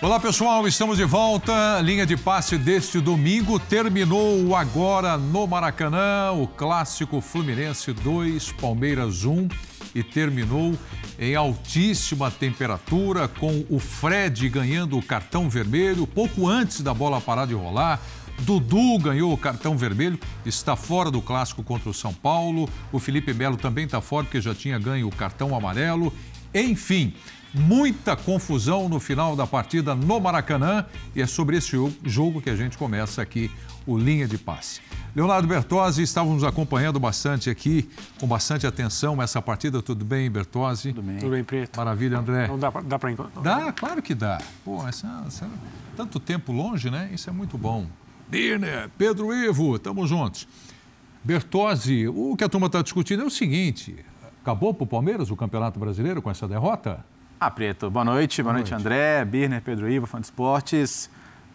Olá pessoal, estamos de volta. Linha de passe deste domingo terminou agora no Maracanã, o clássico Fluminense 2, Palmeiras 1 e terminou em altíssima temperatura com o Fred ganhando o cartão vermelho pouco antes da bola parar de rolar. Dudu ganhou o cartão vermelho, está fora do clássico contra o São Paulo. O Felipe Melo também está fora porque já tinha ganho o cartão amarelo. Enfim, muita confusão no final da partida no Maracanã e é sobre esse jogo que a gente começa aqui o Linha de Passe. Leonardo Bertozzi, estávamos acompanhando bastante aqui, com bastante atenção, essa partida. Tudo bem, Bertozzi? Tudo bem. Tudo bem, Preto. Maravilha, André. Não dá, dá para encontrar? Dá, claro que dá. Pô, essa, essa, tanto tempo longe, né? Isso é muito bom. Birner, Pedro Ivo, estamos juntos. Bertozzi, o que a turma está discutindo é o seguinte: acabou para o Palmeiras o Campeonato Brasileiro com essa derrota? Ah, Preto, boa noite. Boa, boa noite, noite, André, Birner, Pedro Ivo, fã de esportes.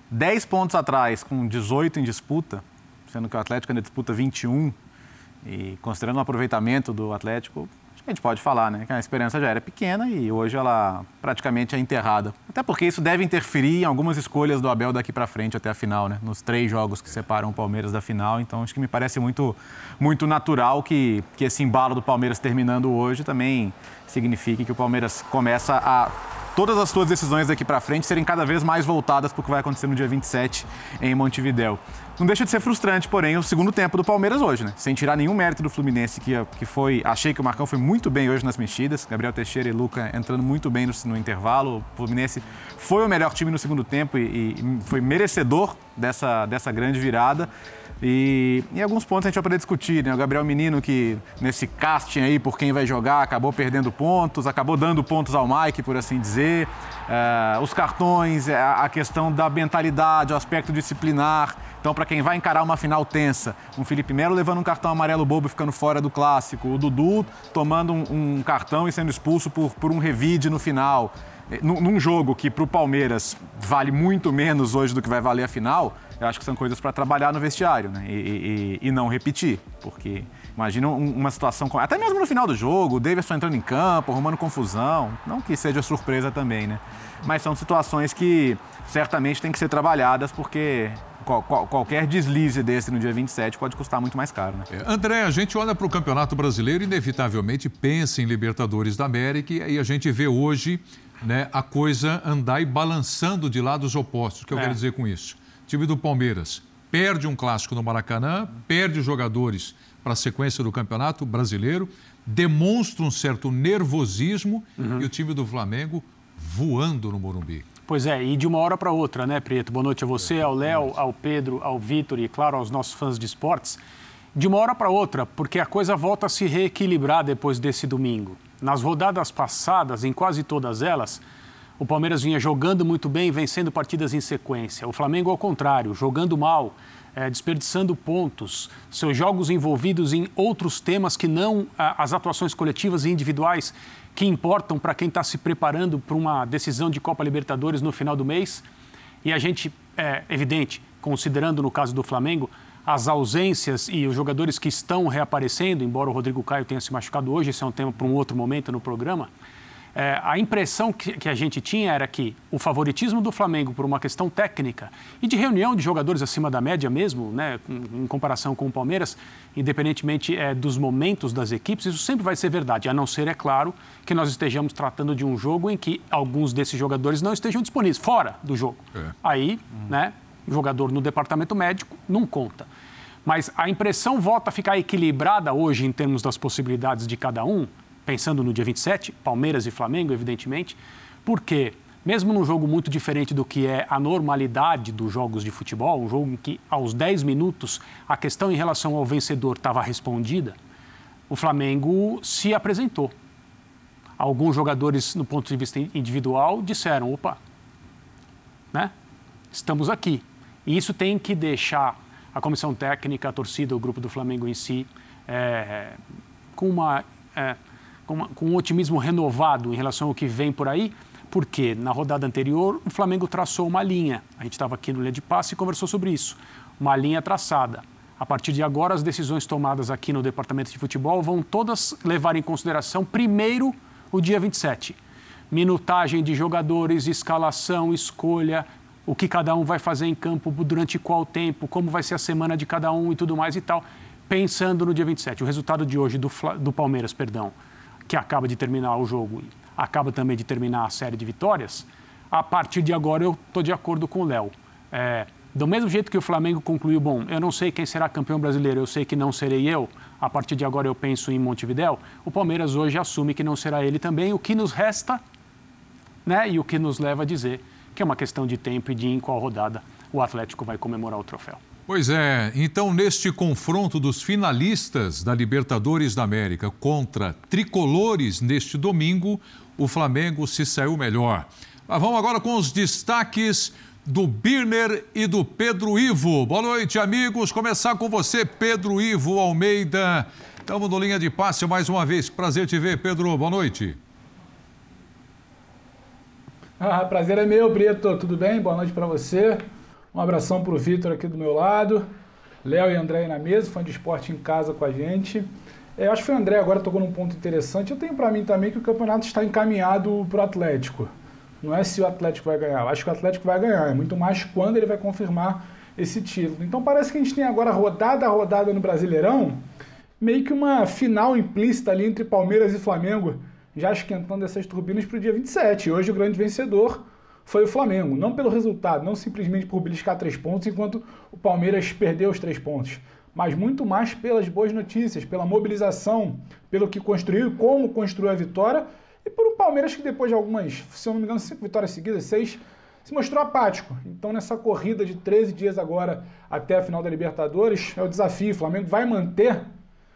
10 pontos atrás, com 18 em disputa, sendo que o Atlético ainda disputa 21. E considerando o aproveitamento do Atlético, a gente pode falar, né? Que a esperança já era pequena e hoje ela praticamente é enterrada. Até porque isso deve interferir em algumas escolhas do Abel daqui para frente até a final, né? Nos três jogos que separam o Palmeiras da final. Então acho que me parece muito, muito natural que, que esse embalo do Palmeiras terminando hoje também signifique que o Palmeiras começa a todas as suas decisões daqui para frente serem cada vez mais voltadas para o que vai acontecer no dia 27 em Montevidéu. Não deixa de ser frustrante, porém, o segundo tempo do Palmeiras hoje, né? Sem tirar nenhum mérito do Fluminense, que, que foi. Achei que o Marcão foi muito bem hoje nas mexidas. Gabriel Teixeira e Luca entrando muito bem no, no intervalo. O Fluminense foi o melhor time no segundo tempo e, e foi merecedor dessa, dessa grande virada. E em alguns pontos a gente vai poder discutir, né? O Gabriel Menino, que nesse casting aí por quem vai jogar, acabou perdendo pontos, acabou dando pontos ao Mike, por assim dizer. Uh, os cartões, a questão da mentalidade, o aspecto disciplinar. Então, para quem vai encarar uma final tensa, um Felipe Melo levando um cartão amarelo bobo e ficando fora do clássico, o Dudu tomando um, um cartão e sendo expulso por, por um revide no final. Eh, num jogo que para o Palmeiras vale muito menos hoje do que vai valer a final, eu acho que são coisas para trabalhar no vestiário né? e, e, e, não repetir. Porque imagina uma situação, até mesmo no final do jogo, o Davidson entrando em campo, arrumando confusão, não que seja surpresa também, né? Mas são situações que certamente têm que ser trabalhadas porque qual, qual, qualquer deslize desse no dia 27 pode custar muito mais caro. Né? É, André, a gente olha para o Campeonato Brasileiro e inevitavelmente pensa em Libertadores da América e a gente vê hoje né, a coisa andar e balançando de lados opostos. O que eu é. quero dizer com isso? Time do Palmeiras perde um clássico no Maracanã, perde jogadores para a sequência do Campeonato Brasileiro, demonstra um certo nervosismo uhum. e o time do Flamengo voando no Morumbi. Pois é, e de uma hora para outra, né, Preto? Boa noite a você, ao Léo, ao Pedro, ao Vitor e, claro, aos nossos fãs de esportes. De uma hora para outra, porque a coisa volta a se reequilibrar depois desse domingo. Nas rodadas passadas, em quase todas elas, o Palmeiras vinha jogando muito bem, vencendo partidas em sequência. O Flamengo, ao contrário, jogando mal, é, desperdiçando pontos, seus jogos envolvidos em outros temas que não as atuações coletivas e individuais que importam para quem está se preparando para uma decisão de Copa Libertadores no final do mês. E a gente, é evidente, considerando no caso do Flamengo, as ausências e os jogadores que estão reaparecendo, embora o Rodrigo Caio tenha se machucado hoje, esse é um tema para um outro momento no programa. É, a impressão que, que, a gente tinha era que o favoritismo do Flamengo por uma questão técnica e de reunião de jogadores acima da média mesmo, né, em, em comparação com o Palmeiras, independentemente é, dos momentos das equipes, isso sempre vai ser verdade, a não ser, é claro, que nós estejamos tratando de um jogo em que alguns desses jogadores não estejam disponíveis, fora do jogo. É. Aí, hum. né, jogador no departamento médico não conta. Mas a impressão volta a ficar equilibrada hoje em termos das possibilidades de cada um, pensando no dia 27, Palmeiras e Flamengo, evidentemente, porque mesmo num jogo muito diferente do que é a normalidade dos jogos de futebol, um jogo em que aos 10 minutos a questão em relação ao vencedor estava respondida, o Flamengo se apresentou. Alguns jogadores, no ponto de vista individual, disseram: opa, né? estamos aqui. E isso tem que deixar a comissão técnica, a torcida, o grupo do Flamengo em si, é, com uma. É, uma, com um otimismo renovado em relação ao que vem por aí, porque na rodada anterior o Flamengo traçou uma linha. A gente estava aqui no Linha de Passe e conversou sobre isso. Uma linha traçada. A partir de agora, as decisões tomadas aqui no departamento de futebol vão todas levar em consideração, primeiro, o dia 27. minutagem de jogadores, escalação, escolha, o que cada um vai fazer em campo durante qual tempo, como vai ser a semana de cada um e tudo mais e tal, pensando no dia 27. O resultado de hoje do, do Palmeiras, perdão, que acaba de terminar o jogo, acaba também de terminar a série de vitórias, a partir de agora eu estou de acordo com o Léo. É, do mesmo jeito que o Flamengo concluiu, bom, eu não sei quem será campeão brasileiro, eu sei que não serei eu, a partir de agora eu penso em Montevidéu, o Palmeiras hoje assume que não será ele também, o que nos resta, né, e o que nos leva a dizer que é uma questão de tempo e de em qual rodada o Atlético vai comemorar o troféu. Pois é, então neste confronto dos finalistas da Libertadores da América contra tricolores neste domingo, o Flamengo se saiu melhor. Mas vamos agora com os destaques do Birner e do Pedro Ivo. Boa noite, amigos. Começar com você, Pedro Ivo Almeida. Estamos no linha de passe mais uma vez. Prazer te ver, Pedro. Boa noite. Ah, prazer é meu, Brito. Tudo bem? Boa noite para você. Um abração para o Vitor aqui do meu lado. Léo e André aí na mesa, fã de esporte em casa com a gente. É, acho que o André agora tocou num ponto interessante. Eu tenho para mim também que o campeonato está encaminhado para o Atlético. Não é se o Atlético vai ganhar. Eu acho que o Atlético vai ganhar. É muito mais quando ele vai confirmar esse título. Então parece que a gente tem agora rodada a rodada no Brasileirão, meio que uma final implícita ali entre Palmeiras e Flamengo já esquentando essas turbinas para o dia 27. Hoje o grande vencedor foi o Flamengo. Não pelo resultado, não simplesmente por beliscar três pontos, enquanto o Palmeiras perdeu os três pontos. Mas muito mais pelas boas notícias, pela mobilização, pelo que construiu como construiu a vitória. E por um Palmeiras que depois de algumas, se eu não me engano, cinco vitórias seguidas, seis, se mostrou apático. Então nessa corrida de 13 dias agora até a final da Libertadores, é o desafio. O Flamengo vai manter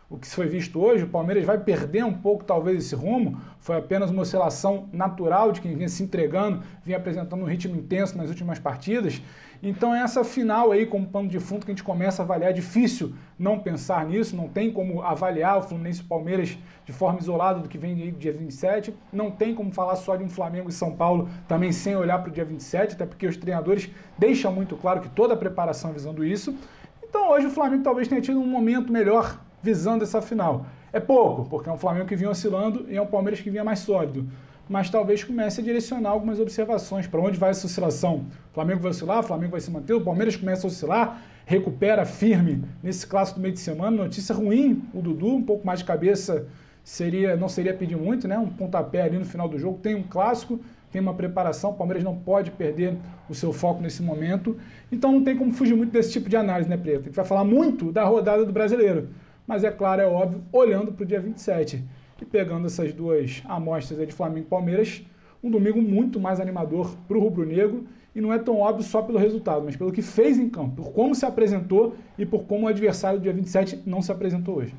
o que foi visto hoje, o Palmeiras vai perder um pouco talvez esse rumo, foi apenas uma oscilação natural de quem vinha se entregando, vinha apresentando um ritmo intenso nas últimas partidas. Então é essa final aí como pano de fundo que a gente começa a avaliar. É difícil não pensar nisso, não tem como avaliar o Fluminense e o Palmeiras de forma isolada do que vem aí dia 27. Não tem como falar só de um Flamengo e São Paulo também sem olhar para o dia 27, até porque os treinadores deixam muito claro que toda a preparação visando isso. Então hoje o Flamengo talvez tenha tido um momento melhor visando essa final. É pouco, porque é um Flamengo que vinha oscilando e é um Palmeiras que vinha mais sólido. Mas talvez comece a direcionar algumas observações para onde vai essa oscilação. O Flamengo vai oscilar, o Flamengo vai se manter, o Palmeiras começa a oscilar, recupera firme nesse clássico do meio de semana. Notícia ruim, o Dudu, um pouco mais de cabeça seria, não seria pedir muito, né? Um pontapé ali no final do jogo. Tem um clássico, tem uma preparação, o Palmeiras não pode perder o seu foco nesse momento. Então não tem como fugir muito desse tipo de análise, né, Preto? A gente vai falar muito da rodada do brasileiro mas é claro, é óbvio, olhando para o dia 27 e pegando essas duas amostras de Flamengo e Palmeiras, um domingo muito mais animador para o rubro-negro e não é tão óbvio só pelo resultado, mas pelo que fez em campo, por como se apresentou e por como o adversário do dia 27 não se apresentou hoje.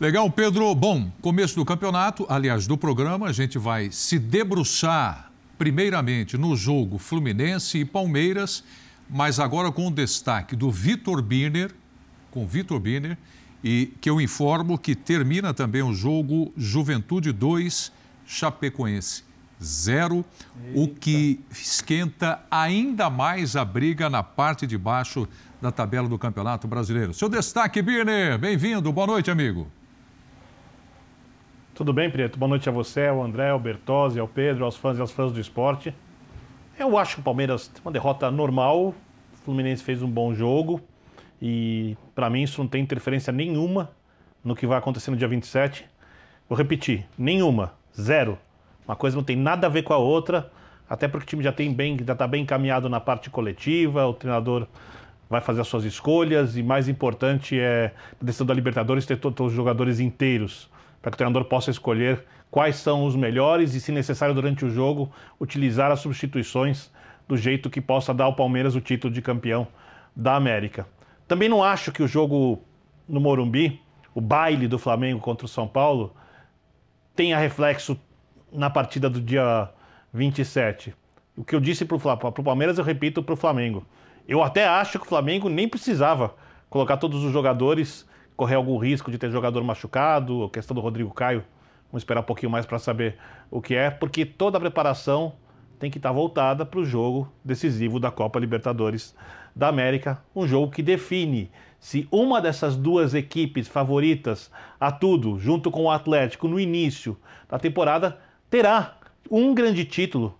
Legal, Pedro. Bom, começo do campeonato, aliás, do programa, a gente vai se debruçar primeiramente no jogo Fluminense e Palmeiras, mas agora com o destaque do Vitor Birner, com Vitor Birner, e que eu informo que termina também o jogo Juventude 2, Chapecoense 0, o que esquenta ainda mais a briga na parte de baixo da tabela do Campeonato Brasileiro. Seu destaque, Birner, bem-vindo, boa noite, amigo. Tudo bem, Preto? Boa noite a você, ao André, ao Bertozzi, ao Pedro, aos fãs e aos fãs do esporte. Eu acho que o Palmeiras tem uma derrota normal, o Fluminense fez um bom jogo, e para mim isso não tem interferência nenhuma no que vai acontecer no dia 27. Vou repetir, nenhuma, zero. Uma coisa não tem nada a ver com a outra, até porque o time já tem bem, já está bem encaminhado na parte coletiva, o treinador vai fazer as suas escolhas e mais importante é a decisão da Libertadores ter todos os jogadores inteiros para que o treinador possa escolher quais são os melhores e, se necessário durante o jogo, utilizar as substituições do jeito que possa dar ao Palmeiras o título de campeão da América. Também não acho que o jogo no Morumbi, o baile do Flamengo contra o São Paulo, tenha reflexo na partida do dia 27. O que eu disse para o Palmeiras, eu repito para o Flamengo. Eu até acho que o Flamengo nem precisava colocar todos os jogadores, correr algum risco de ter jogador machucado, a questão do Rodrigo Caio. Vamos esperar um pouquinho mais para saber o que é, porque toda a preparação tem que estar tá voltada para o jogo decisivo da Copa Libertadores da América, um jogo que define se uma dessas duas equipes favoritas a tudo, junto com o Atlético no início da temporada, terá um grande título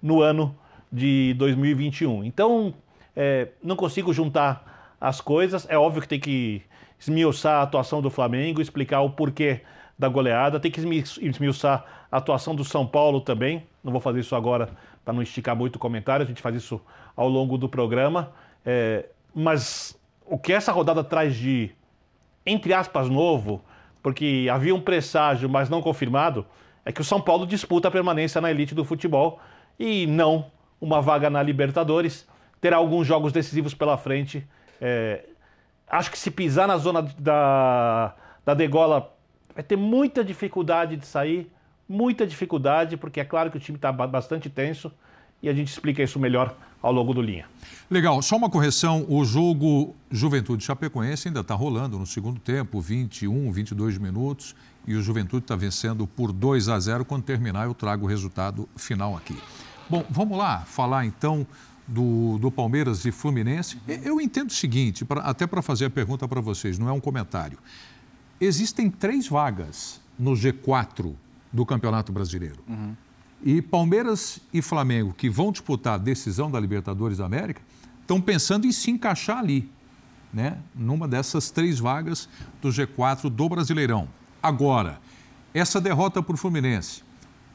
no ano de 2021. Então, é, não consigo juntar as coisas. É óbvio que tem que esmiuçar a atuação do Flamengo, explicar o porquê da goleada, tem que esmiuçar a atuação do São Paulo também. Não vou fazer isso agora para não esticar muito o comentário, a gente faz isso ao longo do programa. É, mas o que essa rodada traz de, entre aspas, novo, porque havia um presságio, mas não confirmado, é que o São Paulo disputa a permanência na elite do futebol e não uma vaga na Libertadores. Terá alguns jogos decisivos pela frente. É, acho que se pisar na zona da, da degola vai ter muita dificuldade de sair, muita dificuldade, porque é claro que o time está bastante tenso e a gente explica isso melhor ao longo do linha. Legal, só uma correção: o jogo Juventude Chapecoense ainda está rolando no segundo tempo, 21, 22 minutos, e o Juventude está vencendo por 2 a 0. Quando terminar, eu trago o resultado final aqui. Bom, vamos lá falar então do, do Palmeiras e Fluminense. Eu entendo o seguinte, pra, até para fazer a pergunta para vocês, não é um comentário. Existem três vagas no G4 do Campeonato Brasileiro. Uhum. E Palmeiras e Flamengo, que vão disputar a decisão da Libertadores da América, estão pensando em se encaixar ali, né? numa dessas três vagas do G4 do Brasileirão. Agora, essa derrota para o Fluminense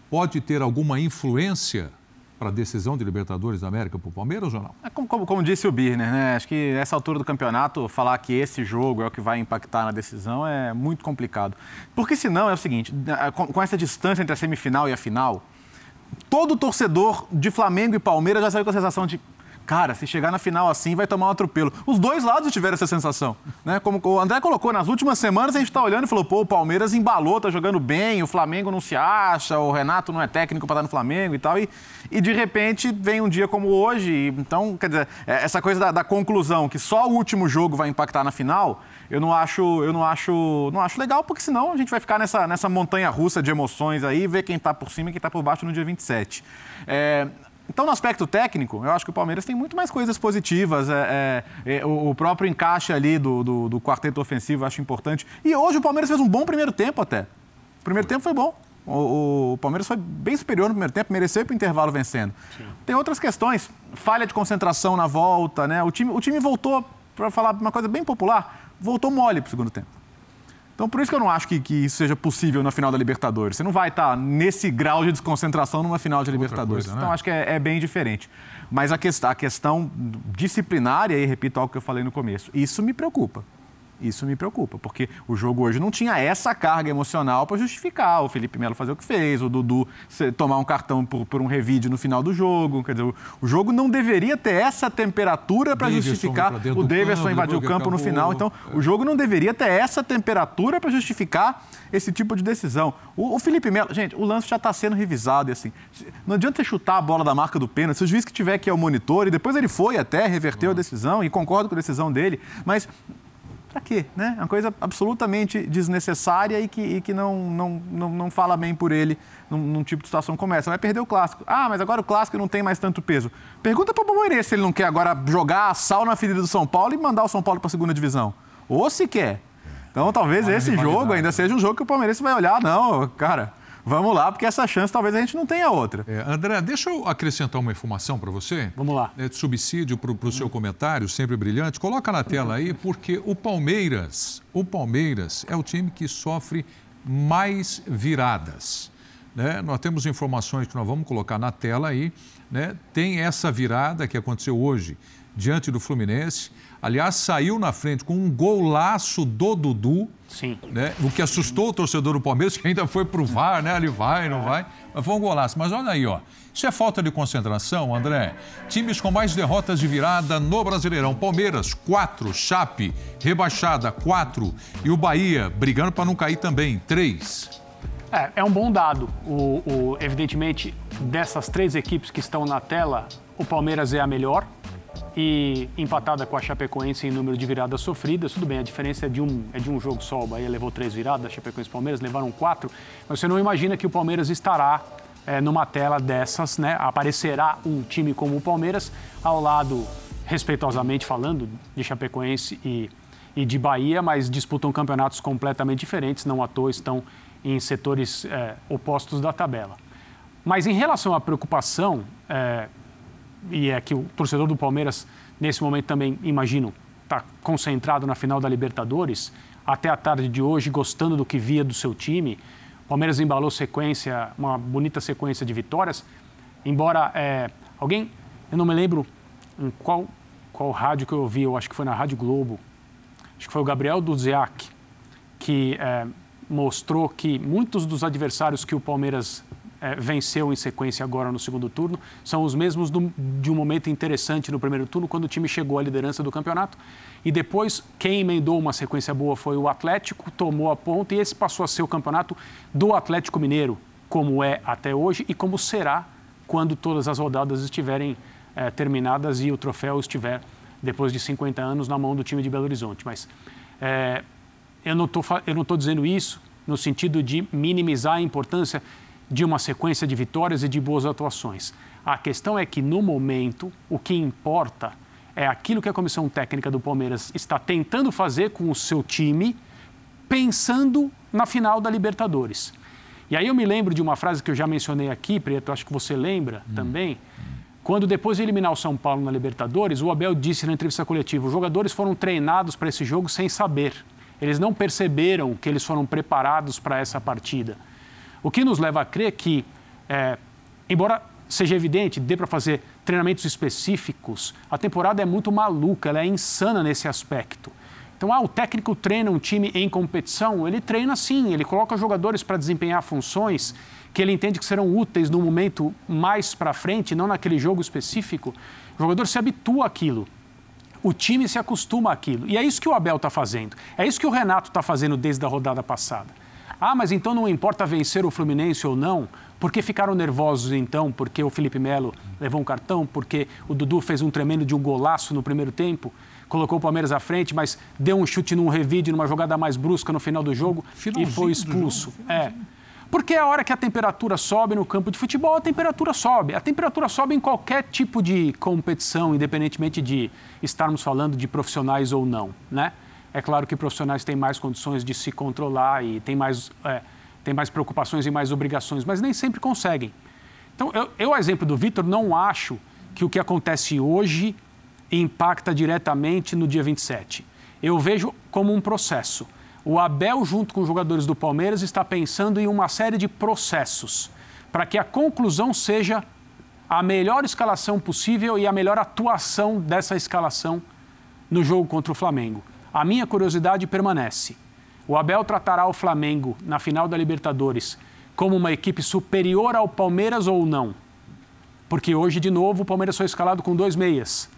pode ter alguma influência para a decisão de Libertadores da América para o Palmeiras ou não? É como, como, como, disse o Birner, né? Acho que nessa altura do campeonato, falar que esse jogo é o que vai impactar na decisão é muito complicado. Porque senão é o seguinte, com, com essa distância entre a semifinal e a final, todo torcedor de Flamengo e Palmeiras já saiu com a sensação de cara, se chegar na final assim, vai tomar um atropelo. Os dois lados tiveram essa sensação. Né? Como o André colocou, nas últimas semanas a gente está olhando e falou, pô, o Palmeiras embalou, tá jogando bem, o Flamengo não se acha, o Renato não é técnico para estar no Flamengo e tal. E, e de repente vem um dia como hoje. Então, quer dizer, é, essa coisa da, da conclusão, que só o último jogo vai impactar na final, eu não acho, eu não acho, não acho legal, porque senão a gente vai ficar nessa, nessa montanha russa de emoções aí, ver quem está por cima e quem está por baixo no dia 27. É, então, no aspecto técnico, eu acho que o Palmeiras tem muito mais coisas positivas. É, é, é, o, próprio encaixe ali do, do, do, quarteto ofensivo eu acho importante. E hoje o Palmeiras fez um bom primeiro tempo até. O primeiro tempo foi bom. O, o Palmeiras foi bem superior no primeiro tempo, mereceu para o intervalo vencendo. Sim. Tem outras questões, falha de concentração na volta, né? O time, o time voltou, para falar uma coisa bem popular, voltou mole para o segundo tempo. Então, por isso que eu não acho que, que isso seja possível na final da Libertadores. Você não vai estar nesse grau de desconcentração numa final de Libertadores. Coisa, né? Então, acho que é, é, bem diferente. Mas a, que, a questão disciplinária, e repito algo que eu falei no começo, isso me preocupa. Isso me preocupa, porque o jogo hoje não tinha essa carga emocional para justificar o Felipe Melo fazer o que fez, o Dudu tomar um cartão por, por um revide no final do jogo. Quer dizer, o, o jogo não deveria ter essa temperatura para justificar o Davidson invadir o campo no final. Então, é. o jogo não deveria ter essa temperatura para justificar esse tipo de decisão. O, o Felipe Melo, gente, o lance já está sendo revisado e assim, não adianta você chutar a bola da marca do pênalti. Se o juiz que tiver que ir ao monitor, e depois ele foi até, reverteu a decisão e concordo com a decisão dele, mas para quê? Né? É uma coisa absolutamente desnecessária e que, e que não, não, não, não fala bem por ele num, num, tipo de situação como essa. Vai perder o clássico. Ah, mas agora o clássico não tem mais tanto peso. Pergunta para o Palmeiras se ele não quer agora jogar sal na ferida do São Paulo e mandar o São Paulo para a segunda divisão. Ou se quer. Então talvez esse jogo ainda seja um jogo que o Palmeiras vai olhar, não, cara vamos lá, porque essa chance talvez a gente não tenha outra. É, André, deixa eu acrescentar uma informação para você. Vamos lá. É, de subsídio para o seu comentário, sempre brilhante. Coloca na tela aí, porque o Palmeiras, o Palmeiras é o time que sofre mais viradas. Né? Nós temos informações que nós vamos colocar na tela aí. Né? Tem essa virada que aconteceu hoje diante do Fluminense. Aliás, saiu na frente com um golaço do Dudu. Sim. Né? O que assustou o torcedor do Palmeiras, que ainda foi pro VAR, né? Ele vai, não vai. Mas foi um golaço. Mas olha aí, ó. Isso é falta de concentração, André. Times com mais derrotas de virada no Brasileirão. Palmeiras, 4. Chape, rebaixada, 4. E o Bahia, brigando para não cair também, 3. É, é um bom dado. O, o, evidentemente, dessas três equipes que estão na tela, o Palmeiras é a melhor e empatada com a Chapecoense em número de viradas sofridas. Tudo bem, a diferença é de um, é de um jogo só. O Bahia levou três viradas, a Chapecoense e Palmeiras levaram quatro. Mas você não imagina que o Palmeiras estará é, numa tela dessas, né? Aparecerá um time como o Palmeiras ao lado, respeitosamente falando, de Chapecoense e, e de Bahia, mas disputam campeonatos completamente diferentes, não à toa estão em setores é, opostos da tabela. Mas em relação à preocupação, é, e é que o torcedor do Palmeiras, nesse momento também, imagino, está concentrado na final da Libertadores, até a tarde de hoje, gostando do que via do seu time. O Palmeiras embalou sequência, uma bonita sequência de vitórias, embora é, alguém, eu não me lembro em qual, qual rádio que eu ouvi, eu acho que foi na Rádio Globo, acho que foi o Gabriel Duziak, que é, mostrou que muitos dos adversários que o Palmeiras é, venceu em sequência agora no segundo turno são os mesmos do, de um momento interessante no primeiro turno, quando o time chegou à liderança do campeonato. E depois, quem emendou uma sequência boa foi o Atlético, tomou a ponta e esse passou a ser o campeonato do Atlético Mineiro, como é até hoje e como será quando todas as rodadas estiverem é, terminadas e o troféu estiver, depois de 50 anos, na mão do time de Belo Horizonte. Mas é, eu não estou dizendo isso no sentido de minimizar a importância de uma sequência de vitórias e de boas atuações. A questão é que, no momento, o que importa é aquilo que a comissão técnica do Palmeiras está tentando fazer com o seu time, pensando na final da Libertadores. E aí eu me lembro de uma frase que eu já mencionei aqui, Preto, acho que você lembra hum. também, quando depois de eliminar o São Paulo na Libertadores, o Abel disse na entrevista coletiva: os jogadores foram treinados para esse jogo sem saber. Eles não perceberam que eles foram preparados para essa partida. O que nos leva a crer que, é, embora seja evidente, dê para fazer treinamentos específicos, a temporada é muito maluca, ela é insana nesse aspecto. Então, ah, o técnico treina um time em competição, ele treina sim, ele coloca jogadores para desempenhar funções que ele entende que serão úteis no momento mais para frente, não naquele jogo específico. O jogador se habitua àquilo. O time se acostuma àquilo. E é isso que o Abel está fazendo. É isso que o Renato está fazendo desde a rodada passada. Ah, mas então não importa vencer o Fluminense ou não, porque ficaram nervosos então, porque o Felipe Melo levou um cartão, porque o Dudu fez um tremendo de um golaço no primeiro tempo, colocou o Palmeiras à frente, mas deu um chute num revide, numa jogada mais brusca no final do jogo Finalzinho e foi expulso. É. Porque a hora que a temperatura sobe no campo de futebol, a temperatura sobe. A temperatura sobe em qualquer tipo de competição, independentemente de estarmos falando de profissionais ou não, né? É claro que profissionais têm mais condições de se controlar e têm mais, é, têm mais preocupações e mais obrigações, mas nem sempre conseguem. Então, eu, eu exemplo do Vitor, não acho que o que acontece hoje impacta diretamente no dia 27. Eu vejo como um processo. O Abel, junto com os jogadores do Palmeiras, está pensando em uma série de processos para que a conclusão seja a melhor escalação possível e a melhor atuação dessa escalação no jogo contra o Flamengo. A minha curiosidade permanece. O Abel tratará o Flamengo na final da Libertadores como uma equipe superior ao Palmeiras ou não? Porque hoje, de novo, o Palmeiras foi escalado com dois meias.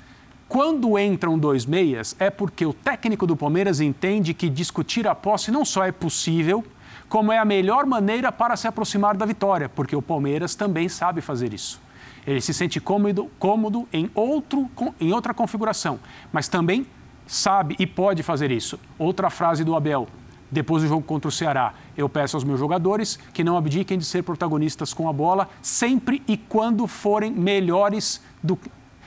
Quando entram dois meias, é porque o técnico do Palmeiras entende que discutir a posse não só é possível, como é a melhor maneira para se aproximar da vitória, porque o Palmeiras também sabe fazer isso. Ele se sente cômodo, cômodo em, outro, em outra configuração, mas também sabe e pode fazer isso. Outra frase do Abel, depois do jogo contra o Ceará. Eu peço aos meus jogadores que não abdiquem de ser protagonistas com a bola, sempre e quando forem melhores do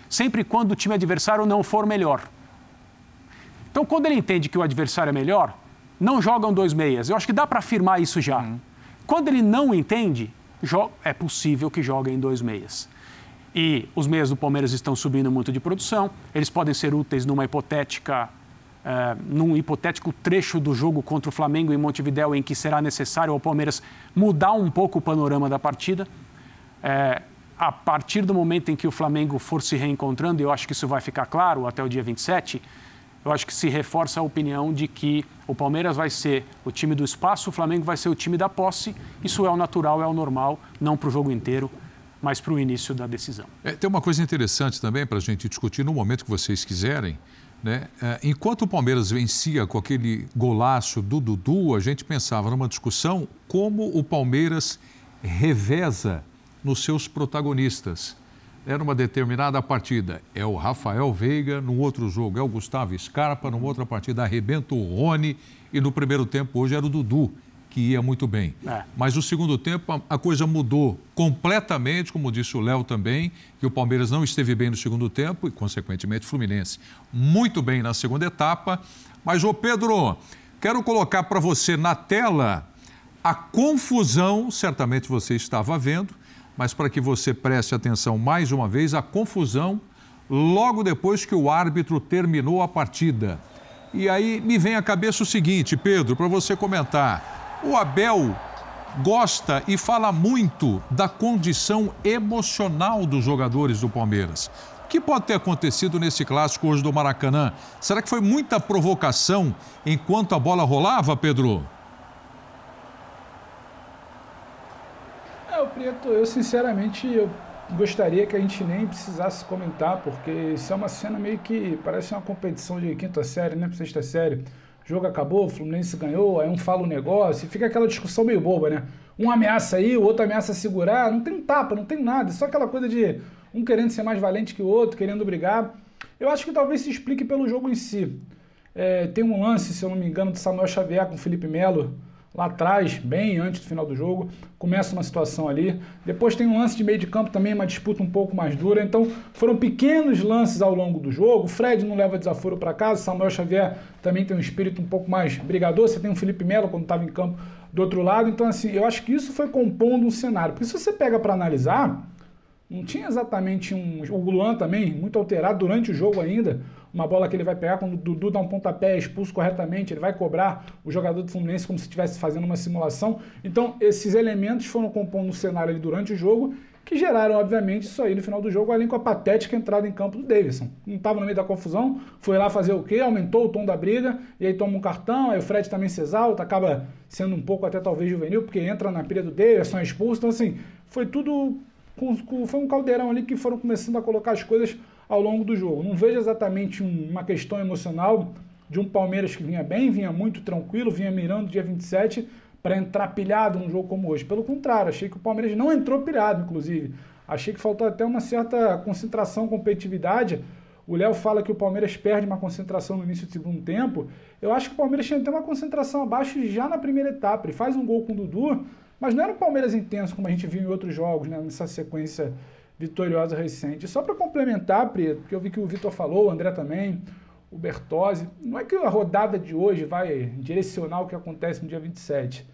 sempre e quando o time adversário não for melhor. Então, quando ele entende que o adversário é melhor, não jogam dois meias. Eu acho que dá para afirmar isso já. Uhum. Quando ele não entende, é possível que joguem dois meias e os meias do Palmeiras estão subindo muito de produção, eles podem ser úteis numa hipotética, uh, num hipotético trecho do jogo contra o Flamengo em Montevidéu, em que será necessário ao Palmeiras mudar um pouco o panorama da partida. Uh, a partir do momento em que o Flamengo for se reencontrando, e eu acho que isso vai ficar claro até o dia 27, eu acho que se reforça a opinião de que o Palmeiras vai ser o time do espaço, o Flamengo vai ser o time da posse. Isso é o natural, é o normal, não para o jogo inteiro mas para o início da decisão. É, tem uma coisa interessante também para a gente discutir no momento que vocês quiserem. Né? É, enquanto o Palmeiras vencia com aquele golaço do Dudu, a gente pensava numa discussão como o Palmeiras reveza nos seus protagonistas. Era uma determinada partida, é o Rafael Veiga, no outro jogo é o Gustavo Scarpa, numa outra partida arrebenta o Rony e no primeiro tempo hoje era o Dudu que ia muito bem. É. Mas no segundo tempo a, a, coisa mudou completamente, como disse o Léo também, que o Palmeiras não esteve bem no segundo tempo e, consequentemente, o Fluminense muito bem na segunda etapa. Mas, ô Pedro, quero colocar para você na tela a confusão, certamente você estava vendo, mas para que você preste atenção mais uma vez, a confusão logo depois que o árbitro terminou a partida. E aí me vem à cabeça o seguinte, Pedro, para você comentar. O Abel gosta e fala muito da condição emocional dos jogadores do Palmeiras. O que pode ter acontecido nesse clássico hoje do Maracanã? Será que foi muita provocação enquanto a bola rolava, Pedro? É, o Preto, eu sinceramente eu gostaria que a gente nem precisasse comentar, porque isso é uma cena meio que parece uma competição de quinta série, né? Sexta série jogo acabou, o Fluminense ganhou, aí um fala um negócio, e fica aquela discussão meio boba, né? Um ameaça aí, o outro ameaça segurar, não tem tapa, não tem nada, é só aquela coisa de um querendo ser mais valente que o outro, querendo brigar. Eu acho que talvez se explique pelo jogo em si. É, tem um lance, se eu não me engano, de Samuel Xavier com o Felipe Melo, lá atrás, bem antes do final do jogo, começa uma situação ali. Depois tem um lance de meio de campo também, uma disputa um pouco mais dura. Então foram pequenos lances ao longo do jogo. Fred não leva desaforo para casa, Samuel Xavier também tem um espírito um pouco mais brigador. Você tem o Felipe Melo quando estava em campo do outro lado. Então, assim, eu acho que isso foi compondo um cenário. Porque se você pega para analisar, não tinha exatamente um. O Luan também, muito alterado durante o jogo ainda uma bola que ele vai pegar, quando o Dudu dá um pontapé expulso corretamente, ele vai cobrar o jogador do Fluminense como se estivesse fazendo uma simulação. Então, esses elementos foram compondo o cenário ali durante o jogo, que geraram, obviamente, isso aí no final do jogo, além com a patética entrada em campo do Davidson. Não estava no meio da confusão, foi lá fazer o quê? Aumentou o tom da briga, e aí toma um cartão, aí o Fred também se exalta, acaba sendo um pouco até talvez juvenil, porque entra na pilha do Davidson, é expulso. Então, assim, foi tudo. Foi um caldeirão ali que foram começando a colocar as coisas ao longo do jogo. Não vejo exatamente um, uma questão emocional de um Palmeiras que vinha bem, vinha muito tranquilo, vinha mirando dia 27 para entrar pilhado num jogo como hoje. Pelo contrário, achei que o Palmeiras não entrou pilhado, inclusive. Achei que faltou até uma certa concentração, competitividade. O Léo fala que o Palmeiras perde uma concentração no início do segundo tempo. Eu acho que o Palmeiras tinha até uma concentração abaixo já na primeira etapa. Ele faz um gol com o Dudu, mas não era um Palmeiras intenso como a gente viu em outros jogos, né, nessa sequência vitoriosa recente. Só para complementar, Preto, porque eu vi que o Vitor falou, o André também, o Bertozzi, não é que a rodada de hoje vai direcionar o que acontece no dia 27,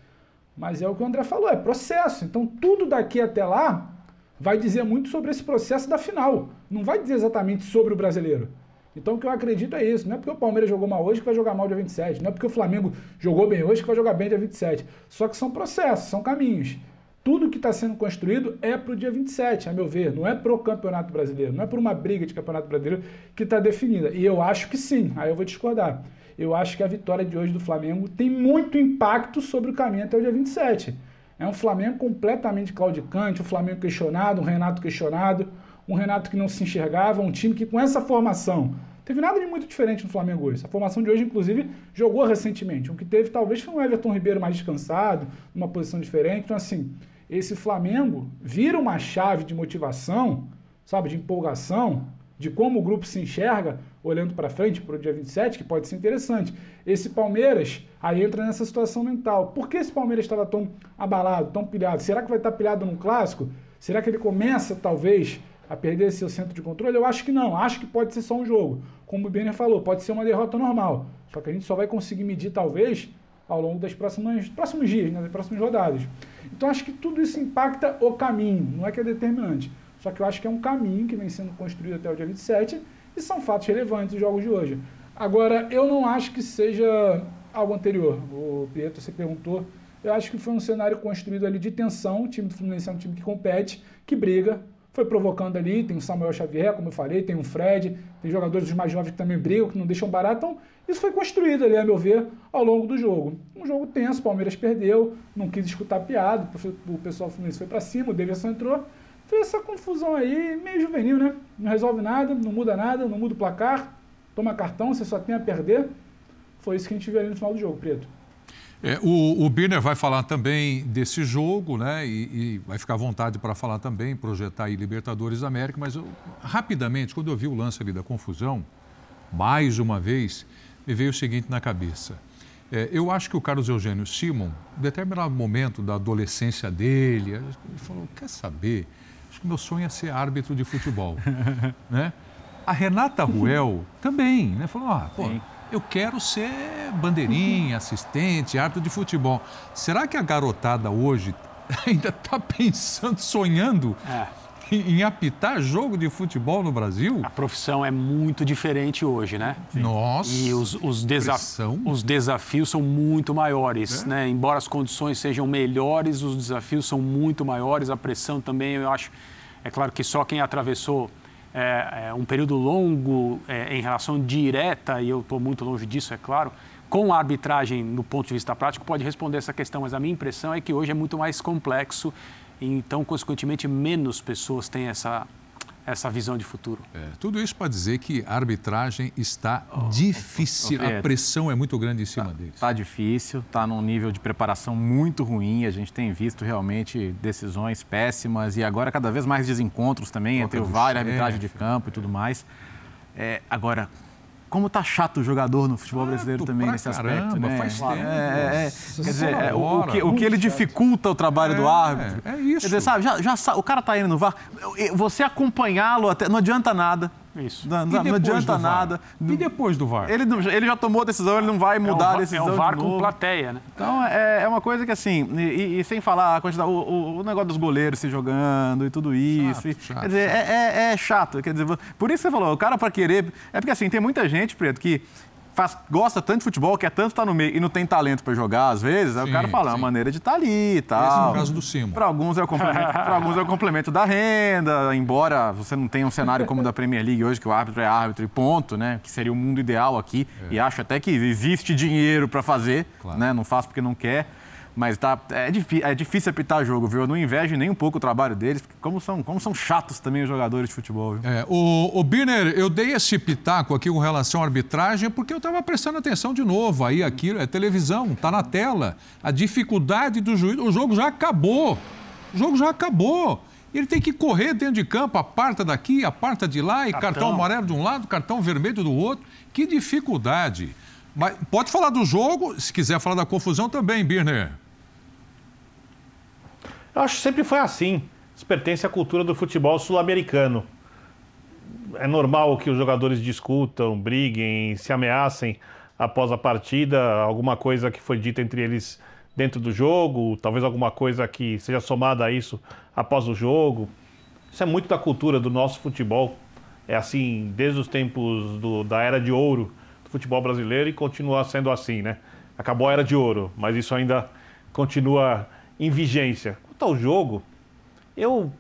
mas é o que o André falou, é processo. Então tudo daqui até lá vai dizer muito sobre esse processo da final. Não vai dizer exatamente sobre o brasileiro. Então o que eu acredito é isso. Não é porque o Palmeiras jogou mal hoje que vai jogar mal dia 27. Não é porque o Flamengo jogou bem hoje que vai jogar bem dia 27. Só que são processos, são caminhos tudo que está sendo construído é para o dia 27, a meu ver. Não é para o Campeonato Brasileiro, não é para uma briga de Campeonato Brasileiro que está definida. E eu acho que sim, aí eu vou discordar. Eu acho que a vitória de hoje do Flamengo tem muito impacto sobre o caminho até o dia 27. É um Flamengo completamente claudicante, um Flamengo questionado, um Renato questionado, um Renato que não se enxergava, um time que com essa formação teve nada de muito diferente no Flamengo hoje. A formação de hoje, inclusive, jogou recentemente. O que teve talvez foi um Everton Ribeiro mais descansado, numa posição diferente. Então, assim, esse Flamengo vira uma chave de motivação, sabe, de empolgação, de como o grupo se enxerga olhando para frente para o dia 27, que pode ser interessante. Esse Palmeiras aí entra nessa situação mental. Por que esse Palmeiras estava tão abalado, tão pilhado? Será que vai estar pilhado num clássico? Será que ele começa, talvez, a perder seu centro de controle? Eu acho que não. Acho que pode ser só um jogo. Como o Benner falou, pode ser uma derrota normal. Só que a gente só vai conseguir medir, talvez, ao longo das próximas próximos dias, né, das próximas rodadas. Então acho que tudo isso impacta o caminho, não é que é determinante. Só que eu acho que é um caminho que vem sendo construído até o dia 27 e são fatos relevantes os jogos de hoje. Agora, eu não acho que seja algo anterior. O Pietro, você perguntou. Eu acho que foi um cenário construído ali de tensão. O time do Fluminense é um time que compete, que briga, foi provocando ali. Tem o Samuel Xavier, como eu falei, tem o Fred, tem jogadores mais jovens que também brigam, que não deixam barato. Então, isso foi construído ali, a meu ver, ao longo do jogo. Um jogo tenso, o Palmeiras perdeu, não quis escutar piada, o pessoal Fluminense foi para cima, o Davidson entrou. Fez essa confusão aí, meio juvenil, né? Não resolve nada, não muda nada, não muda o placar, toma cartão, você só tem a perder. Foi isso que a gente viu ali no final do jogo, Preto. É, o, o Birner vai falar também desse jogo, né? E, e vai ficar à vontade para falar também, projetar aí Libertadores da América, mas eu, rapidamente, quando eu vi o lance ali da confusão, mais uma vez, me veio o seguinte na cabeça. É, eu acho que o Carlos Eugênio Simon, em determinado momento da adolescência dele, ele falou: quer saber? Acho que meu sonho é ser árbitro de futebol. né? A Renata Ruel também, né? Falou: ah, pô. Sim eu quero ser bandeirinha, assistente, árbitro de futebol. Será que a garotada hoje ainda está pensando, sonhando É. em, em apitar jogo de futebol no Brasil? A profissão é muito diferente hoje, né? Nossa. E os, os, desa- pressão. os desafios são muito maiores, né? Embora as condições sejam melhores, os desafios são muito maiores. A pressão também, eu acho, é claro que só quem atravessou é, é, um período longo é, em relação direta, e eu estou muito longe disso, é claro, com a arbitragem no ponto de vista prático, pode responder essa questão. Mas a minha impressão é que hoje é muito mais complexo, então, consequentemente, menos pessoas têm essa, essa visão de futuro. É, tudo isso para dizer que a arbitragem está difícil, oh, a é. pressão é muito grande em cima deles. Tá difícil, tá num nível de preparação muito ruim. A gente tem visto realmente decisões péssimas e agora cada vez mais desencontros também entre o VAR, e a arbitragem de campo e tudo mais. É, agora, como tá chato o jogador no futebol brasileiro Chato também pra nesse caramba, aspecto, né? faz tempo. É, é, é. Quer dizer, é, o, o que, o que ele dificulta o trabalho do É, árbitro. é isso. Quer dizer, sabe, já, já o cara tá indo no VAR, você acompanhá-lo até não adianta nada. Isso. Não, não- não adianta nada. E depois do VAR? Ele, ele já tomou a decisão, ele não vai É o mudar a va- decisão É o de VAR com novo. plateia, né? Então é, é uma coisa que assim, e, e- sem falar a quantidade, o, o- o negócio dos goleiros se jogando e tudo isso. Chato, e- chato, quer dizer, é, é- é chato. Quer dizer, por isso que você falou, o cara para querer. É porque assim, tem muita gente, Preto, que faz, gosta tanto de futebol, quer tanto estar no meio e não tem talento para jogar, às vezes, aí Sim, o cara fala, é uma maneira de estar ali e tal. Esse é o caso do Simo. Para alguns, é o complemento, pra alguns é o complemento da renda, embora você não tenha um cenário como o da Premier League hoje, que o árbitro é árbitro e ponto, né? Que seria o mundo ideal aqui. E acho até que existe dinheiro para fazer, Claro. né? Não faz porque não quer. Mas tá, é, é difícil apitar jogo, viu? Eu não invejo nem um pouco o trabalho deles, porque como são, como são chatos também os jogadores de futebol, viu? É, o, o Birner, eu dei esse pitaco aqui com relação à arbitragem porque eu estava prestando atenção de novo. Aí aqui é televisão, tá na tela. A dificuldade do juiz. O jogo já acabou. O jogo já acabou. Ele tem que correr dentro de campo, aparta daqui, aparta de lá, e cartão, Cartão. amarelo de um lado, cartão vermelho do outro. Que dificuldade. Mas pode falar do jogo, se quiser falar da confusão também, Birner. Eu acho que sempre foi assim. Isso pertence à cultura do futebol sul-americano. É normal que os jogadores discutam, briguem, se ameacem após a partida, alguma coisa que foi dita entre eles dentro do jogo, talvez alguma coisa que seja somada a isso após o jogo. Isso é muito da cultura do nosso futebol. É assim desde os tempos do- da era de ouro futebol brasileiro e continua sendo assim, né? Acabou a era de ouro, mas isso ainda continua em vigência. Quanto ao jogo, eu,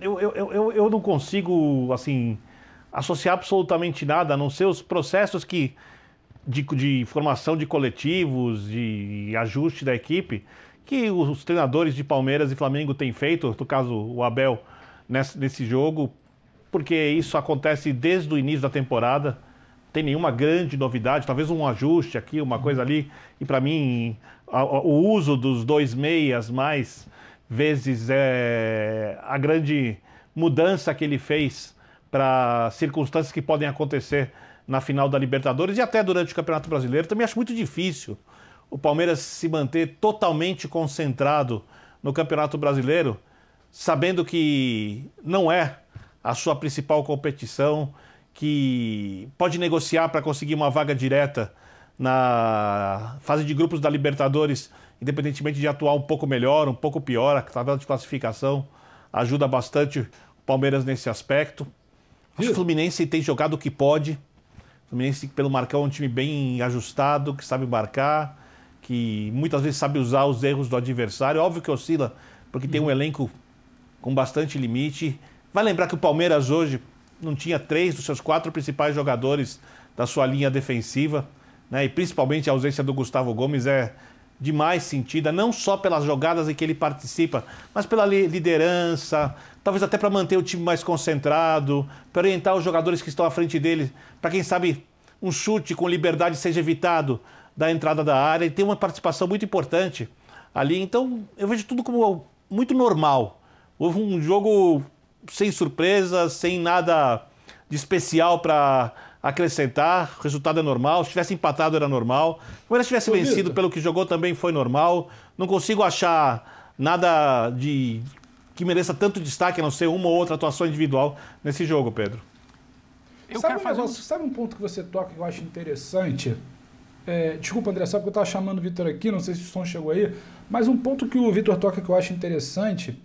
eu, eu, eu, eu não consigo, assim, associar absolutamente nada, a não ser os processos que, de, de formação de coletivos, de ajuste da equipe, que os treinadores de Palmeiras e Flamengo têm feito, no caso o Abel, nesse, nesse jogo, porque isso acontece desde o início da temporada, tem nenhuma grande novidade, talvez um ajuste aqui, uma coisa ali, e para mim a- a- o uso dos dois meias mais vezes é a grande mudança que ele fez para circunstâncias que podem acontecer na final da Libertadores e até durante o Campeonato Brasileiro. Também acho muito difícil o Palmeiras se manter totalmente concentrado no Campeonato Brasileiro, sabendo que não é a sua principal competição, que pode negociar para conseguir uma vaga direta na fase de grupos da Libertadores, independentemente de atuar um pouco melhor, um pouco pior, a tabela de classificação ajuda bastante o Palmeiras nesse aspecto. Acho que o Fluminense tem jogado o que pode. O Fluminense, pelo Marcão, é um time bem ajustado, que sabe marcar, que muitas vezes sabe usar os erros do adversário. Óbvio que oscila, porque tem um elenco com bastante limite. Vai lembrar que o Palmeiras hoje não tinha três dos seus quatro principais jogadores da sua linha defensiva, né? E principalmente a ausência do Gustavo Gomes é demais sentida, não só pelas jogadas em que ele participa, mas pela li- liderança, talvez até para manter o time mais concentrado, para orientar os jogadores que estão à frente dele, para quem sabe um chute com liberdade seja evitado da entrada da área, e tem uma participação muito importante ali. Então, eu vejo tudo como muito normal. Houve um jogo sem surpresas, sem nada de especial para acrescentar. O resultado é normal. Se tivesse empatado, era normal. Se o Palmeiras tivesse vencido pelo que jogou, também foi normal. Não consigo achar nada de que mereça tanto destaque, a não ser uma ou outra atuação individual nesse jogo, Pedro. Eu sabe, quero um fazer um... negócio- sabe um ponto que você toca que eu acho interessante? É, desculpa, André, só porque eu estava chamando o Vitor aqui, não sei se o som chegou aí, mas um ponto que o Vitor toca que eu acho interessante,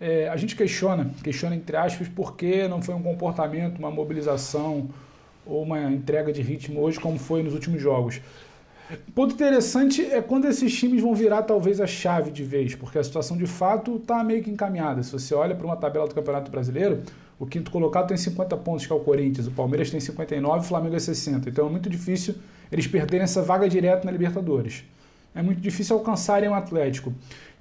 é, a gente questiona, questiona entre aspas, por que não foi um comportamento, uma mobilização ou uma entrega de ritmo hoje como foi nos últimos jogos. Ponto interessante é quando esses times vão virar talvez a chave de vez, porque a situação de fato está meio que encaminhada. Se você olha para uma tabela do Campeonato Brasileiro, o quinto colocado tem 50 pontos, que é o Corinthians, o Palmeiras tem 59, o Flamengo é 60. Então é muito difícil eles perderem essa vaga direta na Libertadores. É muito difícil alcançarem o Atlético.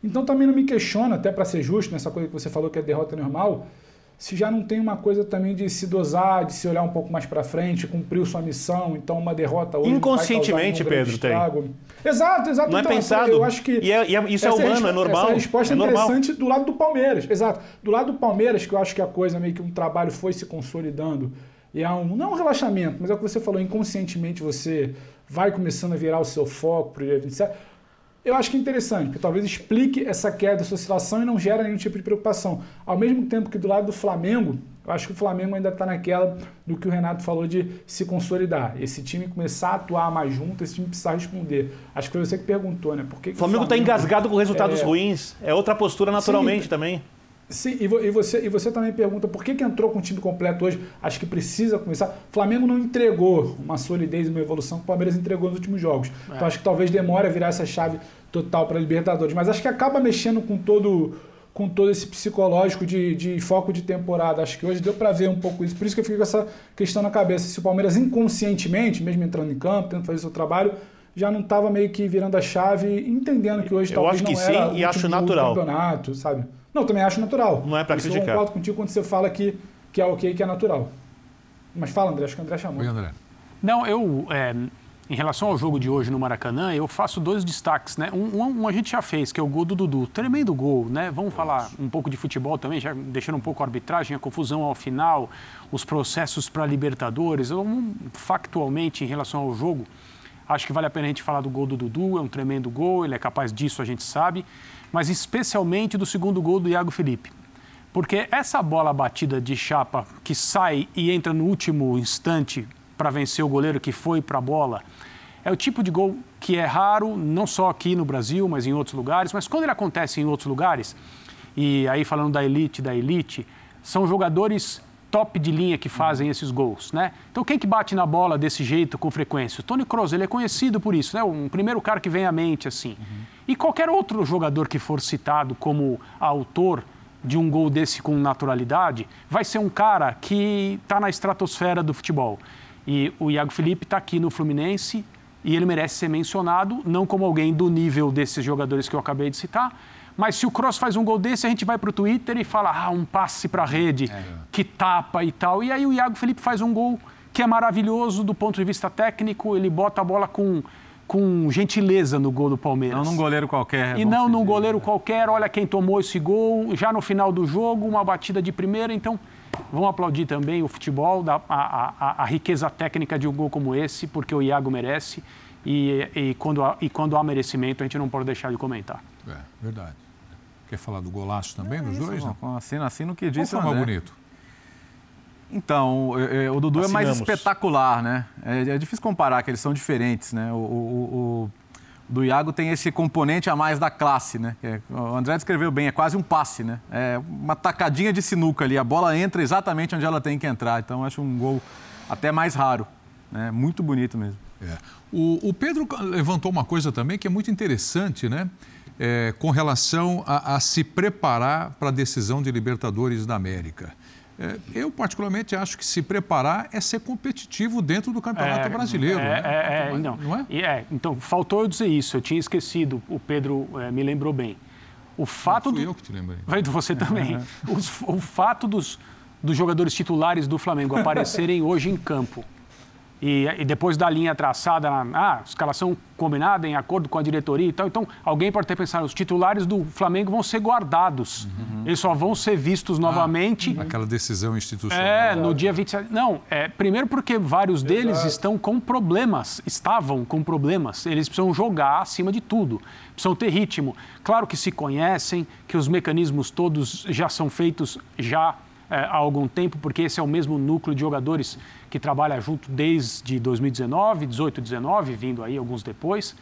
Então também não me questiona, até para ser justo, nessa coisa que você falou que é derrota normal, se já não tem uma coisa também de se dosar, de se olhar um pouco mais para frente, cumpriu sua missão, então uma derrota hoje inconscientemente, um Pedro, estrago. tem. Exato, exato. Não é então, é pensado. Eu acho que e, é, e é, isso é humano, é normal. Essa resposta é interessante do lado do Palmeiras. Exato. Do lado do Palmeiras, que eu acho que a coisa meio que um trabalho foi se consolidando e há um não um relaxamento, mas é o que você falou, inconscientemente você vai começando a virar o seu foco para o dia 27 eu acho que é interessante, porque talvez explique essa queda, essa oscilação e não gera nenhum tipo de preocupação. Ao mesmo tempo que do lado do Flamengo, eu acho que o Flamengo ainda está naquela do que o Renato falou de se consolidar. Esse time começar a atuar mais junto, esse time precisar responder. Acho que foi você que perguntou, né? Por que o Flamengo está engasgado com resultados é... ruins. É outra postura naturalmente Sim, também. Sim, e, você, e você também pergunta por que, que entrou com o time completo hoje? Acho que precisa começar. O Flamengo não entregou uma solidez e uma evolução que o Palmeiras entregou nos últimos jogos. É. Então acho que talvez demore a virar essa chave total para a Libertadores. Mas acho que acaba mexendo com todo, com todo esse psicológico de, de foco de temporada. Acho que hoje deu para ver um pouco isso. Por isso que eu fico com essa questão na cabeça. Se o Palmeiras inconscientemente, mesmo entrando em campo, tentando fazer o seu trabalho, já não estava meio que virando a chave, entendendo que hoje eu talvez acho que não sim, era e acho natural. campeonato, sabe? Não, também acho natural. Não é para criticar. Eu concordo contigo quando você fala que, que é ok, que é natural. Mas fala, André, acho que o André chamou. Oi, André. Não, eu, é, em relação ao jogo de hoje no Maracanã, eu faço dois destaques, né? Um, um, um, a gente já fez, que é o gol do Dudu. Tremendo gol, né? Vamos falar um pouco de futebol também, já deixando um pouco a arbitragem, a confusão ao final, os processos para Libertadores. Um, factualmente, em relação ao jogo, acho que vale a pena a gente falar do gol do Dudu, é um tremendo gol, ele é capaz disso, a gente sabe mas especialmente do segundo gol do Iago Felipe. Porque essa bola batida de chapa que sai e entra no último instante para vencer o goleiro que foi para a bola, é o tipo de gol que é raro, não só aqui no Brasil, mas em outros lugares. Mas quando ele acontece em outros lugares, e aí falando da elite, da elite, são jogadores top de linha que fazem esses gols, né? Então quem que bate na bola desse jeito com frequência? O Tony Kroos, ele é conhecido por isso, né? Um primeiro cara que vem à mente assim. Uhum. E qualquer outro jogador que for citado como autor de um gol desse com naturalidade, vai ser um cara que está na estratosfera do futebol. E o Iago Felipe está aqui no Fluminense e ele merece ser mencionado, não como alguém do nível desses jogadores que eu acabei de citar, mas se o Cross faz um gol desse, a gente vai para o Twitter e fala, ah, um passe para a rede, é. que tapa e tal. E aí o Iago Felipe faz um gol que é maravilhoso do ponto de vista técnico, ele bota a bola com com gentileza no gol do Palmeiras. Não num goleiro qualquer. É e não num goleiro qualquer. Olha quem tomou esse gol, já no final do jogo, uma batida de primeira. Então, vamos aplaudir também o futebol, a, a, a riqueza técnica de um gol como esse, porque o Iago merece. E, e, quando há, e quando há merecimento, a gente não pode deixar de comentar. É, verdade. Quer falar do golaço também, é dos dois? Não? Não? Assino, assino o que disse Qual foi mais bonito? Então, o Dudu Assinamos. é mais espetacular, né? É, é, difícil comparar, que eles são diferentes, né? O, o, o, do Iago tem esse componente a mais da classe, né? É, o André descreveu bem, é quase um passe, né? É uma tacadinha de sinuca ali, a bola entra exatamente onde ela tem que entrar. Então, acho um gol até mais raro, né? Muito bonito mesmo. É. O, o, Pedro levantou uma coisa também que é muito interessante, né? É, com relação a, a se preparar para a decisão de Libertadores da América. É, eu, particularmente, acho que se preparar é ser competitivo dentro do Campeonato é, Brasileiro. É, né? é, é não. não é? é? Então, faltou eu dizer isso. Eu tinha esquecido. O Pedro é, me lembrou bem. O fato não, fui do... eu que te lembrei. Vai você também. Os, o fato dos, dos jogadores titulares do Flamengo aparecerem hoje em campo e, e, depois da linha traçada, ah, escalação combinada em acordo com a diretoria e tal. Então, alguém pode ter pensado, os titulares do Flamengo vão ser guardados. Uhum. Eles só vão ser vistos ah, novamente. Aquela decisão institucional. É, no dia 27. Não, é, primeiro porque vários deles Exato. estão com problemas, estavam com problemas. Eles precisam jogar acima de tudo, precisam ter ritmo. Claro que se conhecem, que os mecanismos todos já são feitos já é, há algum tempo, porque esse é o mesmo núcleo de jogadores que trabalha junto desde 2019, 18, 19, vindo aí alguns depois.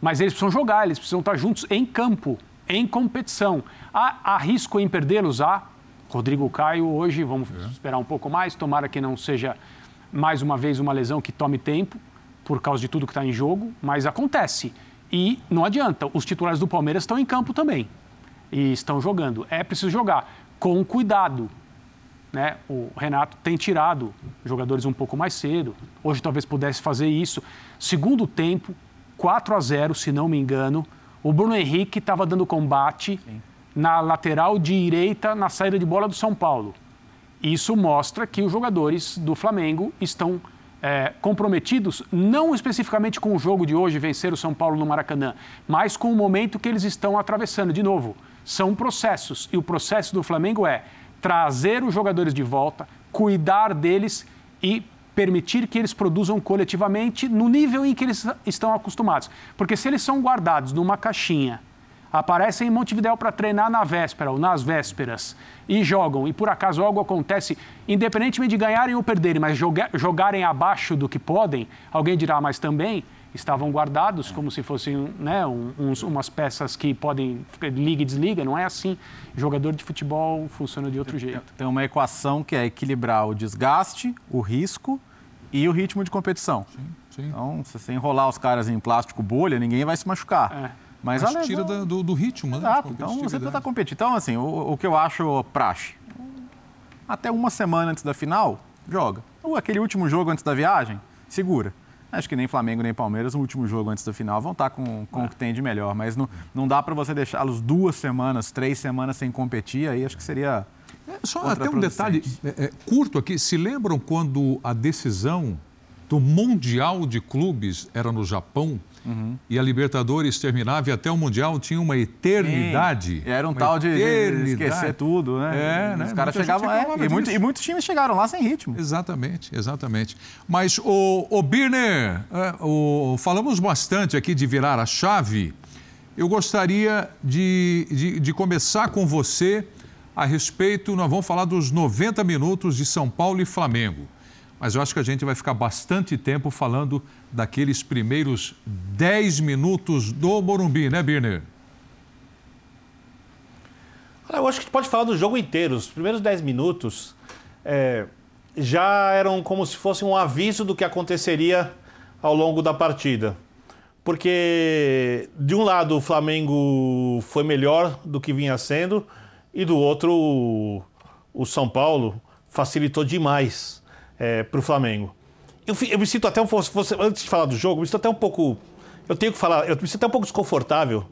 Mas eles precisam jogar, eles precisam estar juntos em campo, em competição. Há, há risco em perdê-los? Há. Rodrigo Caio hoje, vamos é. esperar um pouco mais, tomara que não seja mais uma vez uma lesão que tome tempo, por causa de tudo que está em jogo, mas acontece. E não adianta, os titulares do Palmeiras estão em campo também e estão jogando. É preciso jogar com cuidado. Né? O Renato tem tirado jogadores um pouco mais cedo. Hoje talvez pudesse fazer isso. Segundo tempo, 4 a 0, se não me engano. O Bruno Henrique estava dando combate Sim. na lateral direita na saída de bola do São Paulo. Isso mostra que os jogadores do Flamengo estão é, comprometidos, não especificamente com o jogo de hoje, vencer o São Paulo no Maracanã, mas com o momento que eles estão atravessando. De novo, são processos. E o processo do Flamengo é trazer os jogadores de volta, cuidar deles e permitir que eles produzam coletivamente no nível em que eles estão acostumados. Porque se eles são guardados numa caixinha aparecem em Montevidéu para treinar na véspera ou nas vésperas e jogam, e por acaso algo acontece, independentemente de ganharem ou perderem, mas jogarem abaixo do que podem, alguém dirá, mas também estavam guardados como se fossem né, uns, umas peças que podem liga e desliga, não é assim. Jogador de futebol funciona de outro jeito. Tem uma equação que é equilibrar o desgaste, o risco e o ritmo de competição. Sim, sim. Então, se você enrolar os caras em plástico bolha, ninguém vai se machucar. É. Mas, Mas tira do, do, ritmo, né? Exato, então você está competindo. Então, assim, o, o, que eu acho praxe, até uma semana antes da final, joga. Ou aquele último jogo antes da viagem, segura. Acho que nem Flamengo nem Palmeiras, no último jogo antes da final, vão estar tá com, com é. o que tem de melhor. Mas não, não dá para você deixá-los duas semanas, três semanas sem competir, aí acho que seria. É, só até um detalhe é, é, curto aqui. Se lembram quando a decisão do Mundial de Clubes era no Japão? Uhum. E a Libertadores terminava e até o Mundial tinha uma eternidade. Sim. Era um tal de esquecer tudo, né? É, né? Os caras chegavam. É, e, muito, e, muitos times chegaram lá sem ritmo. Exatamente, exatamente. Mas, o, o Birner, é, o, falamos bastante aqui de virar a chave. Eu gostaria de, de, de começar com você a respeito, nós vamos falar dos 90 minutos de São Paulo e Flamengo mas eu acho que a gente vai ficar bastante tempo falando daqueles primeiros 10 minutos do Morumbi, né, Birner? Eu acho que pode falar do jogo inteiro. Os primeiros 10 minutos é, já eram como se fosse um aviso do que aconteceria ao longo da partida. Porque, de um lado, o Flamengo foi melhor do que vinha sendo, e do outro, o, São Paulo facilitou demais é, para o Flamengo. Eu, eu, me sinto até um pouco, antes de falar do jogo, me sinto até um pouco, eu tenho que falar, eu me sinto até um pouco desconfortável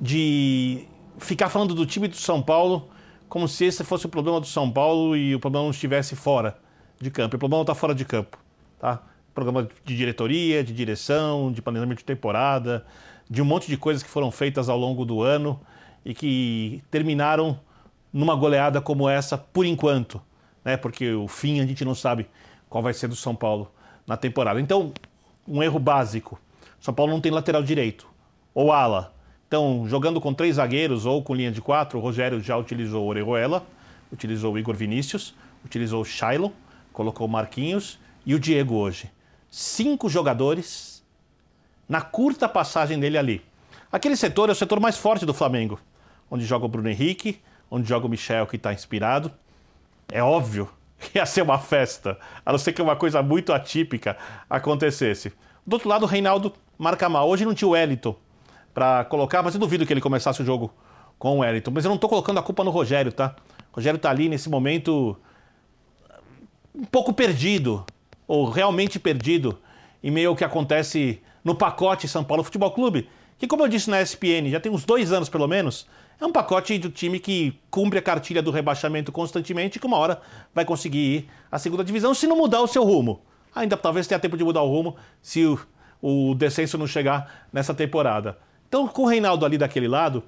de ficar falando do time do São Paulo como se esse fosse o problema do São Paulo e o problema não estivesse fora de campo. O problema não está fora de campo, tá? Programa de diretoria, de direção, de planejamento de temporada, de um monte de coisas que foram feitas ao longo do ano e que terminaram numa goleada como essa por enquanto, né? Porque o fim a gente não sabe qual vai ser do São Paulo na temporada. Então, um erro básico. São Paulo não tem lateral direito ou ala. Então, jogando com três zagueiros ou com linha de quatro, o Rogério já utilizou o Orejuela, utilizou o Igor Vinícius, utilizou o Shailon, colocou o Marquinhos e o Diego hoje. Cinco jogadores na curta passagem dele ali. Aquele setor é o setor mais forte do Flamengo, onde joga o Bruno Henrique, onde joga o Michel, que está inspirado. É óbvio ia ser uma festa, a não ser que uma coisa muito atípica acontecesse. Do outro lado, o Reinaldo marca mal. Hoje não tinha o Wellington para colocar, mas eu duvido que ele começasse o jogo com o Wellington. Mas eu não estou colocando a culpa no Rogério, tá? O Rogério está ali nesse momento um pouco perdido, ou realmente perdido, em meio ao que acontece no pacote São Paulo Futebol Clube, que, como eu disse na SPN, já tem uns dois anos pelo menos, é um pacote do time que cumpre a cartilha do rebaixamento constantemente e que uma hora vai conseguir ir à segunda divisão se não mudar o seu rumo. Ainda talvez tenha tempo de mudar o rumo se o, o descenso não chegar nessa temporada. Então, com o Reinaldo ali daquele lado,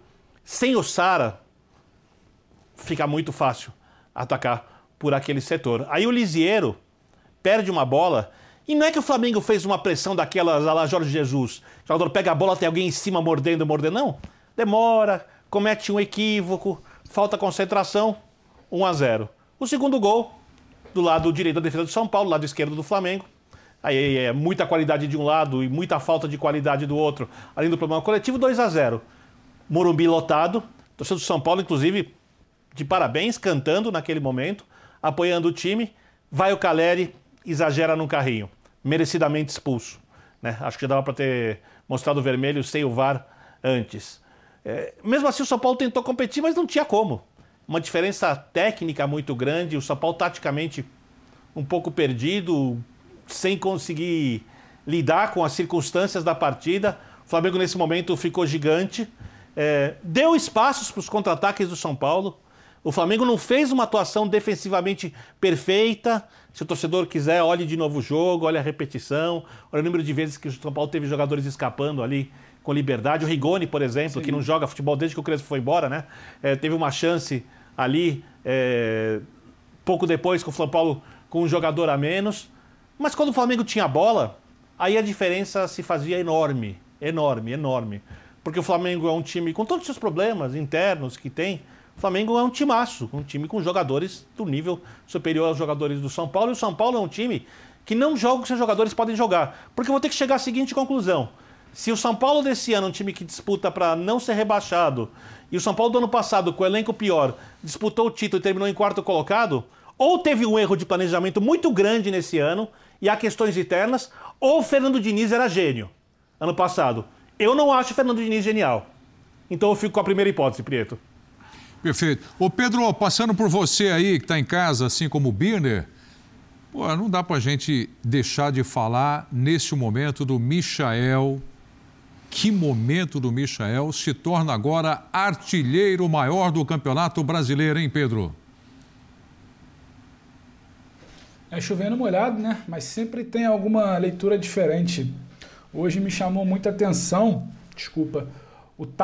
sem o Sara, fica muito fácil atacar por aquele setor. Aí o Lisiero perde uma bola e não é que o Flamengo fez uma pressão daquelas a lá Jorge Jesus. O jogador pega a bola, tem alguém em cima mordendo, mordendo. Não. Demora, comete um equívoco, falta concentração, 1 a 0. O segundo gol, do lado direito da defesa do São Paulo, lado esquerdo do Flamengo. Aí é muita qualidade de um lado e muita falta de qualidade do outro, além do problema coletivo, 2 a 0 Morumbi lotado, torcedor do São Paulo, inclusive, de parabéns, cantando naquele momento, apoiando o time. Vai o Caleri, exagera no carrinho, merecidamente expulso. Né? Acho que já dava para ter mostrado o vermelho sem o VAR antes. É, mesmo assim, o São Paulo tentou competir, mas não tinha como. Uma diferença técnica muito grande, o São Paulo taticamente um pouco perdido, sem conseguir lidar com as circunstâncias da partida. O Flamengo, nesse momento, ficou gigante. É, deu espaços para os contra-ataques do São Paulo. O Flamengo não fez uma atuação defensivamente perfeita. Se o torcedor quiser, olhe de novo o jogo, olhe a repetição, olhe o número de vezes que o São Paulo teve jogadores escapando ali com liberdade. O Rigoni, por exemplo, Sim. que não joga futebol desde que o Crespo foi embora, né? É, teve uma chance ali é, pouco depois com o São Paulo com um jogador a menos. Mas quando o Flamengo tinha bola, aí a diferença se fazia enorme, enorme, enorme. Porque o Flamengo é um time com todos os seus problemas internos que tem. O Flamengo é um timaço, um time com jogadores do nível superior aos jogadores do São Paulo. E o São Paulo é um time que não joga o que seus jogadores podem jogar. Porque eu vou ter que chegar à seguinte conclusão. Se o São Paulo desse ano um time que disputa para não ser rebaixado, e o São Paulo do ano passado, com o elenco pior, disputou o título e terminou em quarto colocado, ou teve um erro de planejamento muito grande nesse ano, e há questões internas, ou o Fernando Diniz era gênio ano passado. Eu não acho o Fernando Diniz genial. Então eu fico com a primeira hipótese, Prieto. Perfeito. Ô Pedro, passando por você aí que está em casa, assim como o Birner, pô, não dá para a gente deixar de falar nesse momento do Michael. Que momento do Michael se torna agora artilheiro maior do Campeonato Brasileiro, hein, Pedro? É chovendo molhado, né? Mas sempre tem alguma leitura diferente. Hoje me chamou muita atenção, desculpa, o